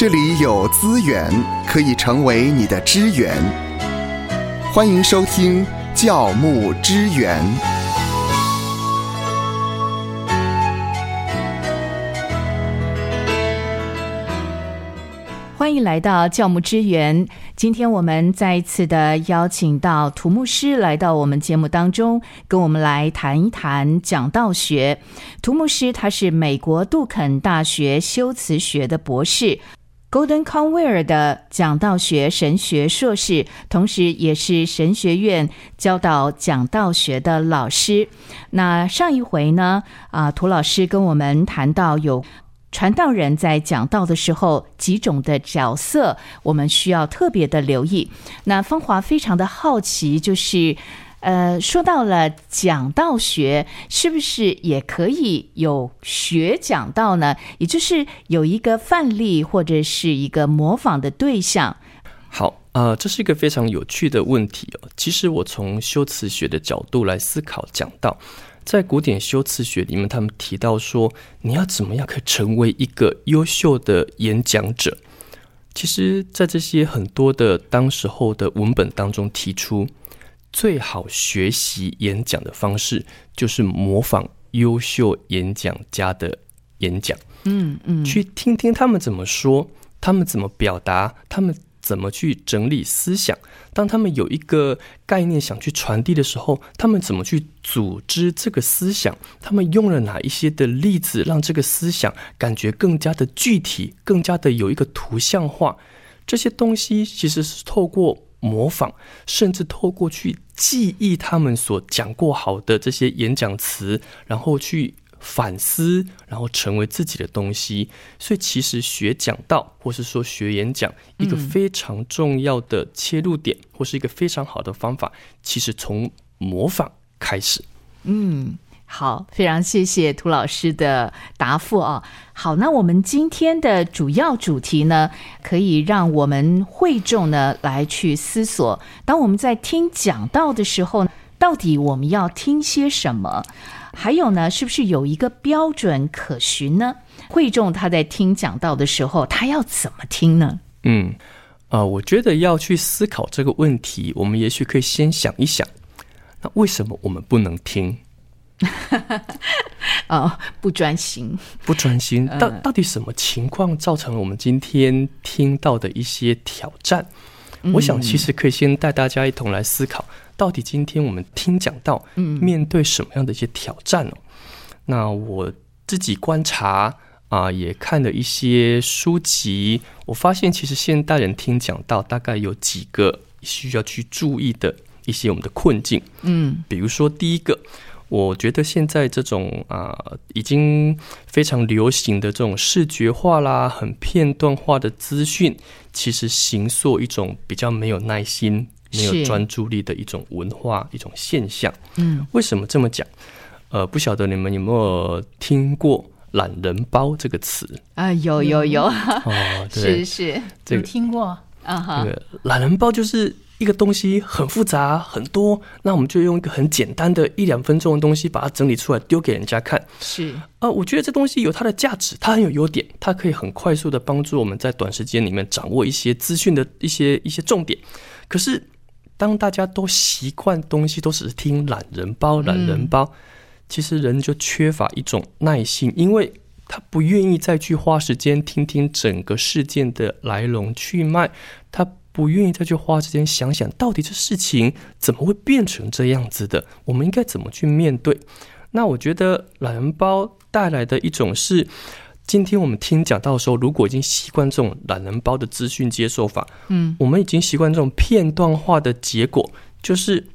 这里有资源可以成为你的支援。欢迎收听教牧支援。欢迎来到教牧支援。今天我们再一次的邀请到土牧师来到我们节目当中，跟我们来谈一谈讲道学。土牧师他是美国杜肯大学修辞学的博士，Golden Conware 的讲道学神学硕士，同时也是神学院教导讲道学的老师。那上一回呢，啊，涂老师跟我们谈到有。传道人在讲道的时候，几种的角色，我们需要特别的留意。那芳华非常的好奇，就是呃，说到了讲道学，是不是也可以有学讲道呢？也就是有一个范例或者是一个模仿的对象。好，呃，这是一个非常有趣的问题哦。其实我从修辞学的角度来思考讲道。在古典修辞学里面，他们提到说，你要怎么样可以成为一个优秀的演讲者？其实，在这些很多的当时候的文本当中提出，最好学习演讲的方式就是模仿优秀演讲家的演讲。嗯嗯，去听听他们怎么说，他们怎么表达，他们。怎么去整理思想？当他们有一个概念想去传递的时候，他们怎么去组织这个思想？他们用了哪一些的例子，让这个思想感觉更加的具体，更加的有一个图像化？这些东西其实是透过模仿，甚至透过去记忆他们所讲过好的这些演讲词，然后去。反思，然后成为自己的东西。所以，其实学讲道，或是说学演讲，一个非常重要的切入点，或是一个非常好的方法，其实从模仿开始。嗯，好，非常谢谢涂老师的答复啊。好，那我们今天的主要主题呢，可以让我们会众呢来去思索：当我们在听讲道的时候，到底我们要听些什么？还有呢，是不是有一个标准可循呢？会众他在听讲道的时候，他要怎么听呢？嗯，啊，我觉得要去思考这个问题，我们也许可以先想一想，那为什么我们不能听？哦，不专心，不专心，到到底什么情况造成了我们今天听到的一些挑战？我想，其实可以先带大家一同来思考。到底今天我们听讲到，面对什么样的一些挑战哦？那我自己观察啊，也看了一些书籍，我发现其实现代人听讲到，大概有几个需要去注意的一些我们的困境。嗯，比如说第一个，我觉得现在这种啊，已经非常流行的这种视觉化啦、很片段化的资讯，其实形塑一种比较没有耐心。没有专注力的一种文化，一种现象。嗯，为什么这么讲？呃，不晓得你们有没有听过“懒人包”这个词啊？有有有，哦，是是，有听过啊哈。这个“懒人包”就是一个东西很复杂很多，那我们就用一个很简单的一两分钟的东西把它整理出来丢给人家看。是啊，我觉得这东西有它的价值，它很有优点，它可以很快速的帮助我们在短时间里面掌握一些资讯的一些一些重点。可是当大家都习惯东西都只是听懒人包，懒人包，其实人就缺乏一种耐心，因为他不愿意再去花时间听听整个事件的来龙去脉，他不愿意再去花时间想想到底这事情怎么会变成这样子的，我们应该怎么去面对？那我觉得懒人包带来的一种是。今天我们听讲到的时候，如果已经习惯这种懒人包的资讯接受法，嗯，我们已经习惯这种片段化的结果，就是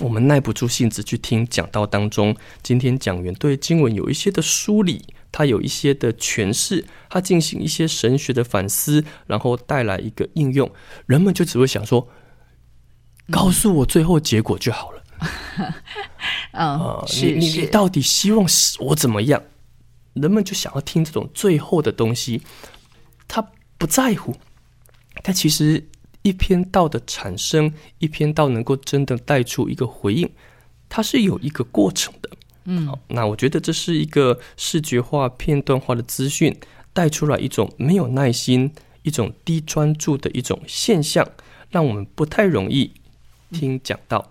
我们耐不住性子去听讲道当中，今天讲员对经文有一些的梳理，他有一些的诠释，他进行一些神学的反思，然后带来一个应用，人们就只会想说，告诉我最后结果就好了。嗯，你你你到底希望我怎么样？人们就想要听这种最后的东西，他不在乎。但其实一篇道的产生，一篇道能够真的带出一个回应，它是有一个过程的。嗯，那我觉得这是一个视觉化、片段化的资讯带出来一种没有耐心，一种低专注的一种现象，让我们不太容易听讲到。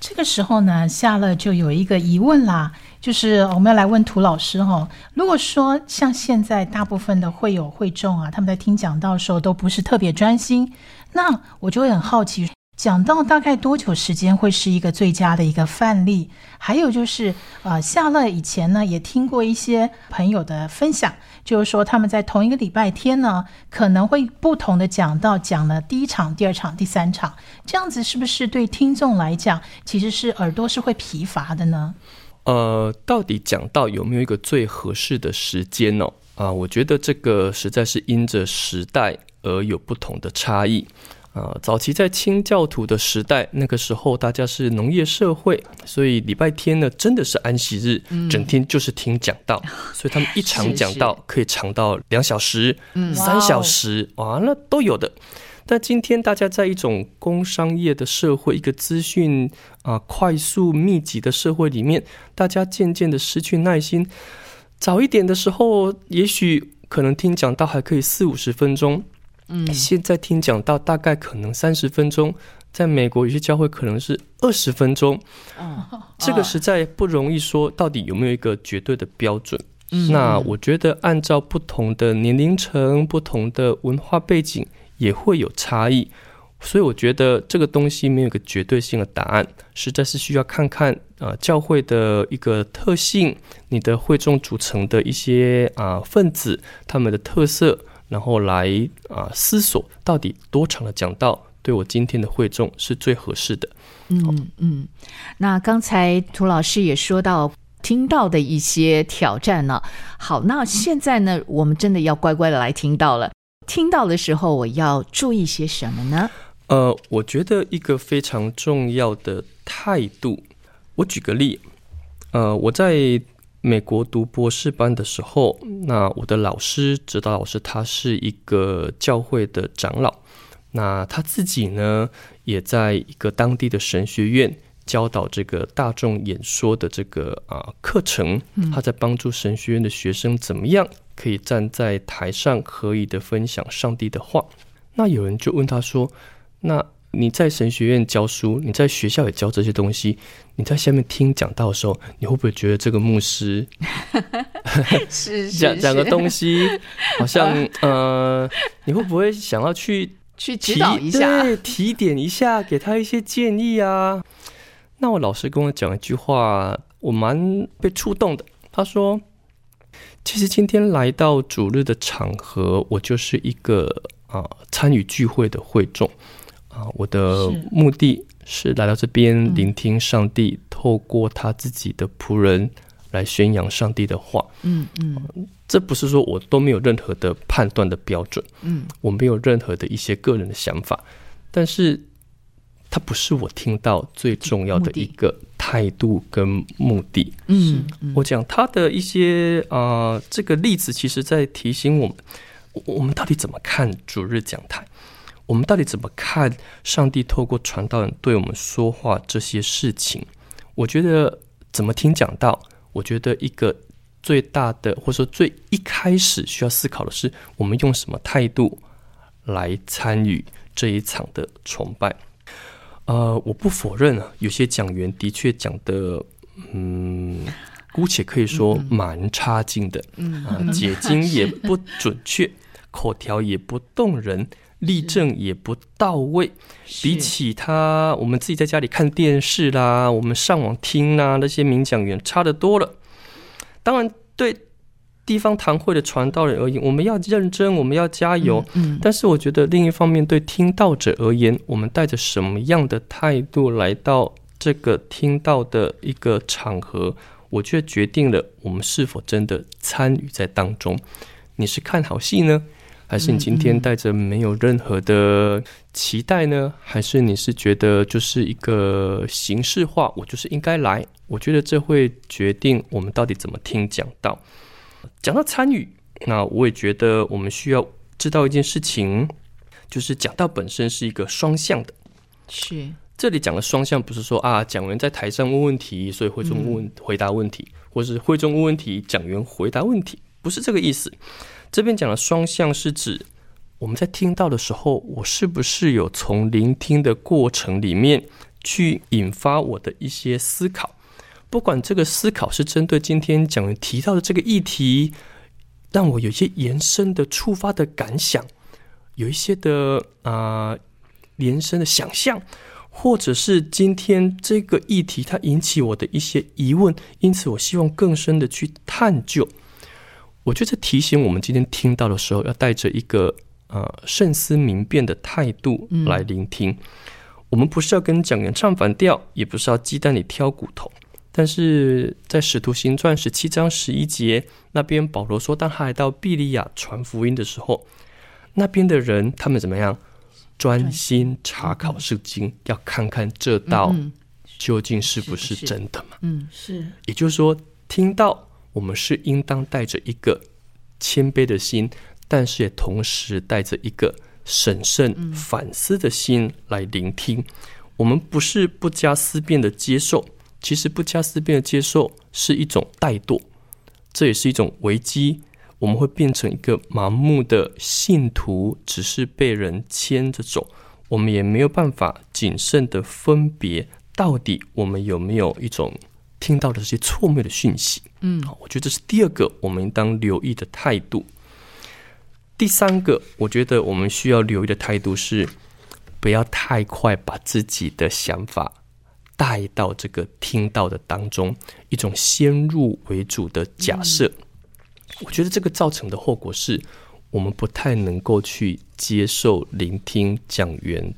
这个时候呢，夏乐就有一个疑问啦，就是我们要来问涂老师哈。如果说像现在大部分的会友会众啊，他们在听讲到的时候都不是特别专心，那我就会很好奇。讲到大概多久时间会是一个最佳的一个范例？还有就是，呃，夏乐以前呢也听过一些朋友的分享，就是说他们在同一个礼拜天呢，可能会不同的讲到讲了第一场、第二场、第三场，这样子是不是对听众来讲，其实是耳朵是会疲乏的呢？呃，到底讲到有没有一个最合适的时间呢？啊，我觉得这个实在是因着时代而有不同的差异。啊，早期在清教徒的时代，那个时候大家是农业社会，所以礼拜天呢真的是安息日，整天就是听讲道，所以他们一场讲道可以长到两小时、三小时，哇，那都有的。但今天大家在一种工商业的社会，一个资讯啊快速密集的社会里面，大家渐渐的失去耐心。早一点的时候，也许可能听讲道还可以四五十分钟。嗯，现在听讲到大概可能三十分钟，在美国有些教会可能是二十分钟，这个实在不容易说到底有没有一个绝对的标准。那我觉得按照不同的年龄层、不同的文化背景也会有差异，所以我觉得这个东西没有一个绝对性的答案，实在是需要看看啊教会的一个特性，你的会众组成的一些啊分子他们的特色。然后来啊思索，到底多长的讲道对我今天的会众是最合适的？嗯嗯。那刚才涂老师也说到听到的一些挑战呢。好，那现在呢，我们真的要乖乖的来听到了。听到的时候，我要注意些什么呢？呃，我觉得一个非常重要的态度。我举个例，呃，我在。美国读博士班的时候，那我的老师，指导老师，他是一个教会的长老，那他自己呢，也在一个当地的神学院教导这个大众演说的这个啊课程，他在帮助神学院的学生怎么样可以站在台上可以的分享上帝的话。那有人就问他说：“那？”你在神学院教书，你在学校也教这些东西。你在下面听讲到的时候，你会不会觉得这个牧师 是 讲讲个东西，好像 呃，你会不会想要去去指导一下，对，提点一下，给他一些建议啊？那我老师跟我讲一句话，我蛮被触动的。他说：“其实今天来到主日的场合，我就是一个啊参与聚会的会众。”啊，我的目的是来到这边聆听上帝透过他自己的仆人来宣扬上帝的话。嗯嗯，这不是说我都没有任何的判断的标准。嗯，我没有任何的一些个人的想法，但是它不是我听到最重要的一个态度跟目的。嗯，我讲他的一些啊，这个例子其实在提醒我们，我们到底怎么看主日讲台。我们到底怎么看上帝透过传道人对我们说话这些事情？我觉得怎么听讲道，我觉得一个最大的或者说最一开始需要思考的是，我们用什么态度来参与这一场的崇拜。呃，我不否认啊，有些讲员的确讲的，嗯，姑且可以说蛮差劲的，嗯，解经也 不准确，口条也不动人。例证也不到位，比起他，我们自己在家里看电视啦，我们上网听啦，那些名讲员差得多了。当然，对地方堂会的传道人而言，我们要认真，我们要加油。嗯，但是我觉得另一方面，对听到者而言，我们带着什么样的态度来到这个听到的一个场合，我觉得决定了我们是否真的参与在当中。你是看好戏呢？还是你今天带着没有任何的期待呢？还是你是觉得就是一个形式化？我就是应该来。我觉得这会决定我们到底怎么听讲到。讲到参与，那我也觉得我们需要知道一件事情，就是讲到本身是一个双向的。是这里讲的双向，不是说啊讲员在台上问问题，所以会中问回答问题，或是会中问问题，讲员回答问题，不是这个意思。这边讲的双向是指我们在听到的时候，我是不是有从聆听的过程里面去引发我的一些思考？不管这个思考是针对今天讲提到的这个议题，让我有一些延伸的触发的感想，有一些的啊延伸的想象，或者是今天这个议题它引起我的一些疑问，因此我希望更深的去探究。我觉得提醒我们今天听到的时候，要带着一个呃慎思明辨的态度来聆听。我们不是要跟讲员唱反调，也不是要鸡蛋里挑骨头。但是在使徒行传十七章十一节那边，保罗说，当他来到毕利亚传福音的时候，那边的人他们怎么样？专心查考圣经，要看看这道究竟是不是真的嘛？嗯，是。也就是说，听到我们是应当带着一个谦卑的心，但是也同时带着一个审慎反思的心来聆听。我们不是不加思辨的接受。其实不加思辨的接受是一种怠惰，这也是一种危机。我们会变成一个盲目的信徒，只是被人牵着走，我们也没有办法谨慎的分别，到底我们有没有一种听到的这些错谬的讯息。嗯，我觉得这是第二个我们应当留意的态度。第三个，我觉得我们需要留意的态度是，不要太快把自己的想法。带到这个听到的当中，一种先入为主的假设，我觉得这个造成的后果是，我们不太能够去接受聆听讲员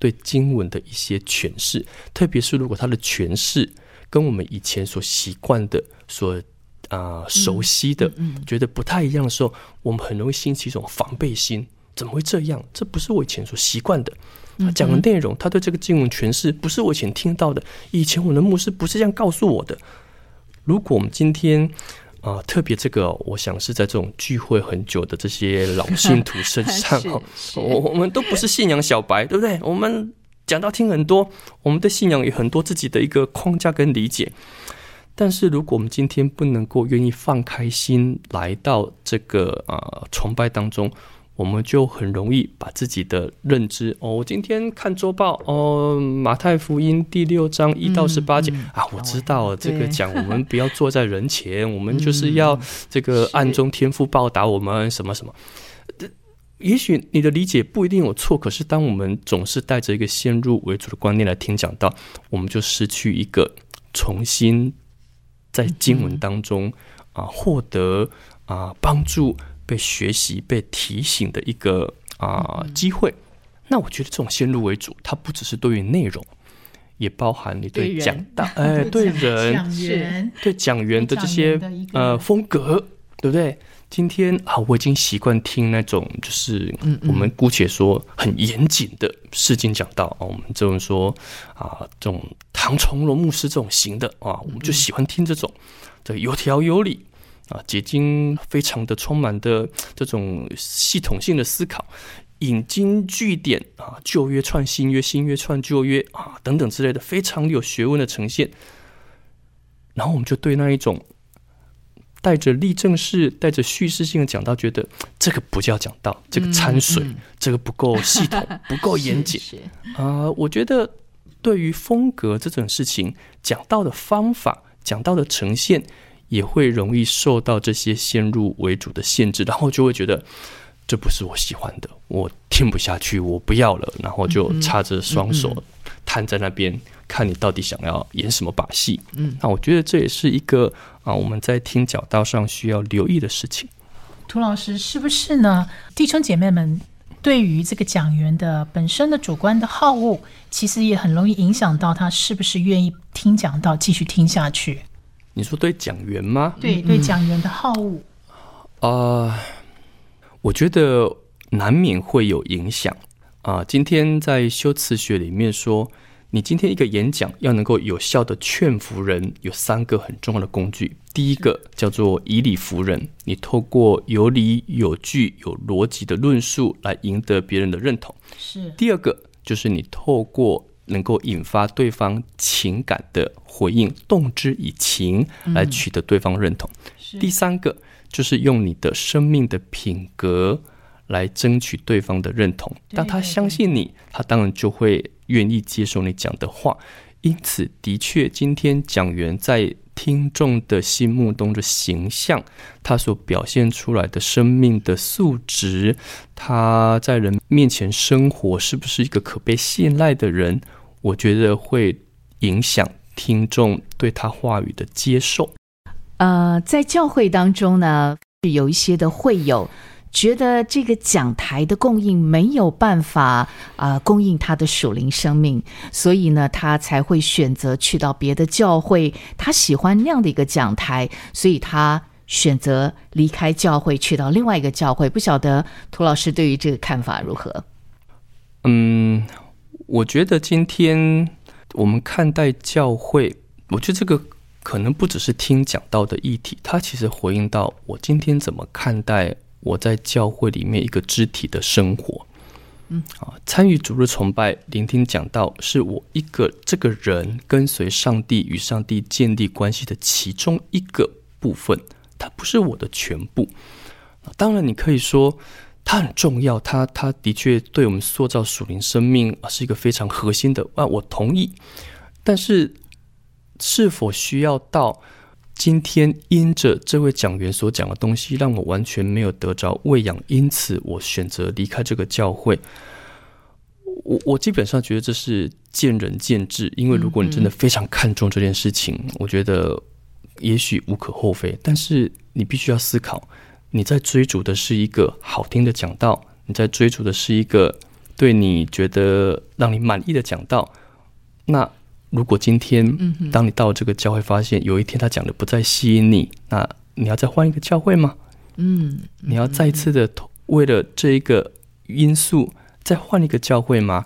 对经文的一些诠释，特别是如果他的诠释跟我们以前所习惯的、所啊熟悉的，觉得不太一样的时候，我们很容易兴起一种防备心。怎么会这样？这不是我以前所习惯的。他讲的内容，他对这个经文诠释不是我以前听到的。以前我的牧师不是这样告诉我的。如果我们今天啊，特别这个，我想是在这种聚会很久的这些老信徒身上 哈，我我们都不是信仰小白，对不对？我们讲到听很多，我们的信仰有很多自己的一个框架跟理解。但是如果我们今天不能够愿意放开心来到这个啊崇拜当中。我们就很容易把自己的认知哦，我今天看周报哦，马太福音第六章一到十八节啊，我知道这个讲我们不要坐在人前，我们就是要这个暗中天赋报答我们什么什么。也许你的理解不一定有错，可是当我们总是带着一个先入为主的观念来听讲到，我们就失去一个重新在经文当中啊获得啊帮助。被学习、被提醒的一个啊机会，那我觉得这种先入为主，它不只是对于内容，也包含你对讲道，哎，对人 是，对讲员的这些呃风格，对不对？今天啊，我已经习惯听那种就是我们姑且说很严谨的诗经讲道啊，我们这种说啊，这种唐崇荣牧师这种型的啊，我们就喜欢听这种，这有条有理。啊，结晶非常的充满的这种系统性的思考，引经据典啊，旧约串新约，新约串旧约啊，等等之类的，非常有学问的呈现。然后我们就对那一种带着立正式、带着叙事性的讲道，觉得这个不叫讲道，这个掺水，这个不够系统，不够严谨啊。我觉得对于风格这种事情，讲道的方法，讲道的呈现。也会容易受到这些先入为主的限制，然后就会觉得这不是我喜欢的，我听不下去，我不要了，然后就插着双手瘫在那边，看你到底想要演什么把戏。嗯，那我觉得这也是一个啊，我们在听讲道上需要留意的事情。涂老师是不是呢？弟兄姐妹们对于这个讲员的本身的主观的好恶，其实也很容易影响到他是不是愿意听讲道，继续听下去。你说对讲员吗？对对，讲员的好恶啊，我觉得难免会有影响啊。今天在修辞学里面说，你今天一个演讲要能够有效的劝服人，有三个很重要的工具。第一个叫做以理服人，你透过有理有据有逻辑的论述来赢得别人的认同。是。第二个就是你透过能够引发对方情感的回应，动之以情来取得对方认同。第三个就是用你的生命的品格来争取对方的认同。当他相信你，他当然就会愿意接受你讲的话。因此，的确，今天讲员在听众的心目中的形象，他所表现出来的生命的素质，他在人面前生活是不是一个可被信赖的人，我觉得会影响听众对他话语的接受。呃，在教会当中呢，有一些的会友觉得这个讲台的供应没有办法啊、供应他的属灵生命，所以呢，他才会选择去到别的教会。他喜欢那样的一个讲台，所以他选择离开教会，去到另外一个教会。不晓得涂老师对于这个看法如何？嗯，我觉得今天我们看待教会，我觉得这个可能不只是听讲到的议题，它其实回应到我今天怎么看待我在教会里面一个肢体的生活。嗯啊，参与主日崇拜、聆听讲道，是我一个这个人跟随上帝与上帝建立关系的其中一个部分，它不是我的全部。当然，你可以说它很重要，它它的确对我们塑造属灵生命是一个非常核心的啊，我同意。但是，是否需要到今天因着这位讲员所讲的东西，让我完全没有得着喂养，因此我选择离开这个教会？我我基本上觉得这是见仁见智，因为如果你真的非常看重这件事情，我觉得也许无可厚非，但是你必须要思考。你在追逐的是一个好听的讲道，你在追逐的是一个对你觉得让你满意的讲道。那如果今天，当你到这个教会，发现有一天他讲的不再吸引你，那你要再换一个教会吗？嗯，你要再一次的为了这一个因素再换一个教会吗？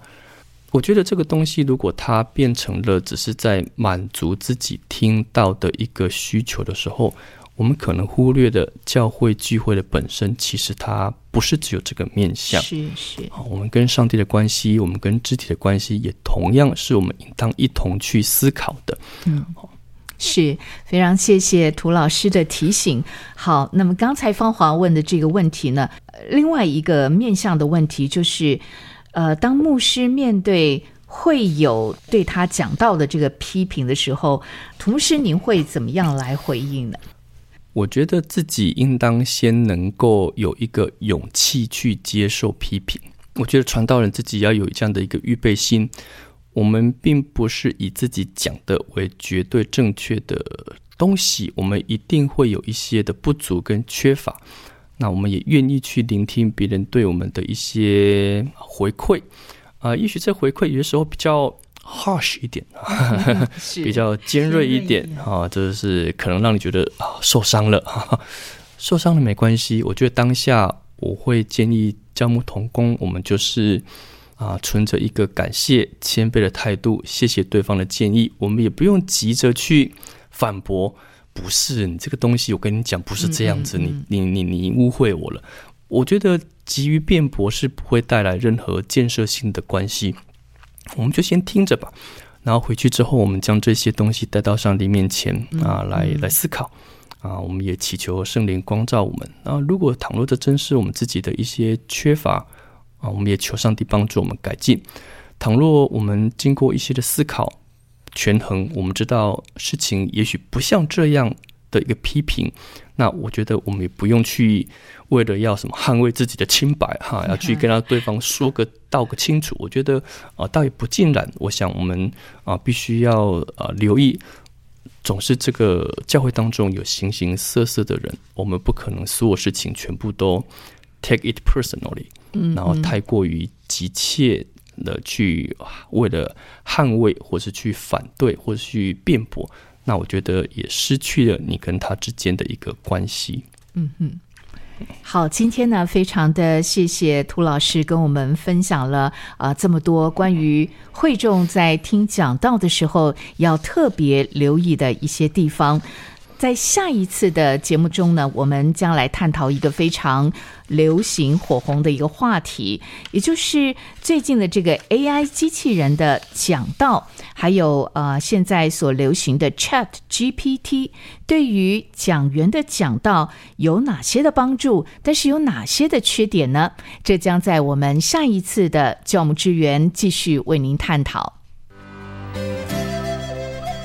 我觉得这个东西，如果它变成了只是在满足自己听到的一个需求的时候，我们可能忽略的教会聚会的本身，其实它不是只有这个面向。是是，好，我们跟上帝的关系，我们跟肢体的关系，也同样是我们应当一同去思考的。嗯是非常谢谢涂老师的提醒。好，那么刚才芳华问的这个问题呢，呃另外一个面向的问题就是，呃，当牧师面对会有对他讲到的这个批评的时候，涂牧师您会怎么样来回应呢？我觉得自己应当先能够有一个勇气去接受批评。我觉得传道人自己要有这样的一个预备心。我们并不是以自己讲的为绝对正确的东西，我们一定会有一些的不足跟缺乏。那我们也愿意去聆听别人对我们的一些回馈啊、也许这回馈有的时候比较 harsh 一点是比较尖锐一点啊，就是可能让你觉得啊受伤了，哈 哈受伤了没关系。我觉得当下我会建议教牧同工，我们就是啊存着一个感谢谦卑的态度，谢谢对方的建议，我们也不用急着去反驳。不是你这个东西，我跟你讲不是这样子，嗯嗯你你你你误会我了。我觉得急于辩驳是不会带来任何建设性的关系，我们就先听着吧。然后回去之后，我们将这些东西带到上帝面前啊，来来思考啊。我们也祈求圣灵光照我们啊。如果倘若这真是我们自己的一些缺乏啊，我们也求上帝帮助我们改进。倘若我们经过一些的思考权衡，我们知道事情也许不像这样的一个批评，那我觉得我们也不用去为了要什么捍卫自己的清白哈，要去跟他对方说个道个清楚。我觉得啊，倒也不尽然。我想我们啊，必须要啊留意，总是这个教会当中有形形色色的人，我们不可能所有事情全部都 take it personally，嗯然后太过于急切的去啊为了捍卫，或是去反对，或是去辩驳，那我觉得也失去了你跟他之间的一个关系。好，今天呢，非常的谢谢涂老师跟我们分享了啊、这么多关于会众在听讲道的时候要特别留意的一些地方。在下一次的节目中呢，我们将来探讨一个非常流行、火红的一个话题，也就是最近的这个 AI 机器人的讲道，还有呃现在所流行的 Chat GPT，对于讲员的讲道有哪些的帮助？但是有哪些的缺点呢？这将在我们下一次的教牧支援继续为您探讨。